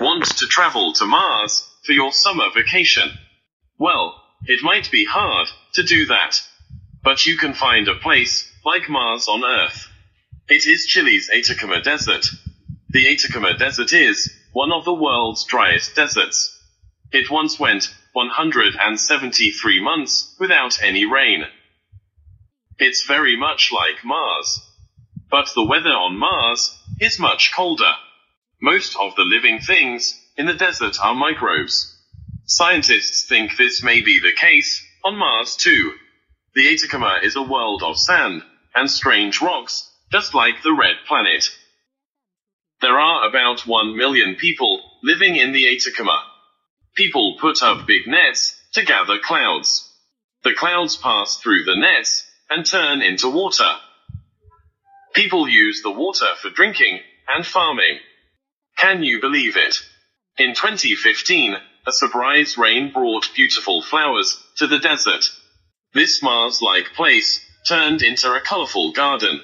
Want to travel to Mars for your summer vacation? Well, it might be hard to do that. But you can find a place like Mars on Earth. It is Chile's Atacama Desert. The Atacama Desert is one of the world's driest deserts. It once went 173 months without any rain. It's very much like Mars. But the weather on Mars is much colder. Most of the living things in the desert are microbes. Scientists think this may be the case on Mars too. The Atacama is a world of sand and strange rocks, just like the red planet. There are about 1 million people living in the Atacama. People put up big nets to gather clouds. The clouds pass through the nets and turn into water. People use the water for drinking and farming. Can you believe it? In 2015, a surprise rain brought beautiful flowers to the desert. This Mars-like place turned into a colorful garden.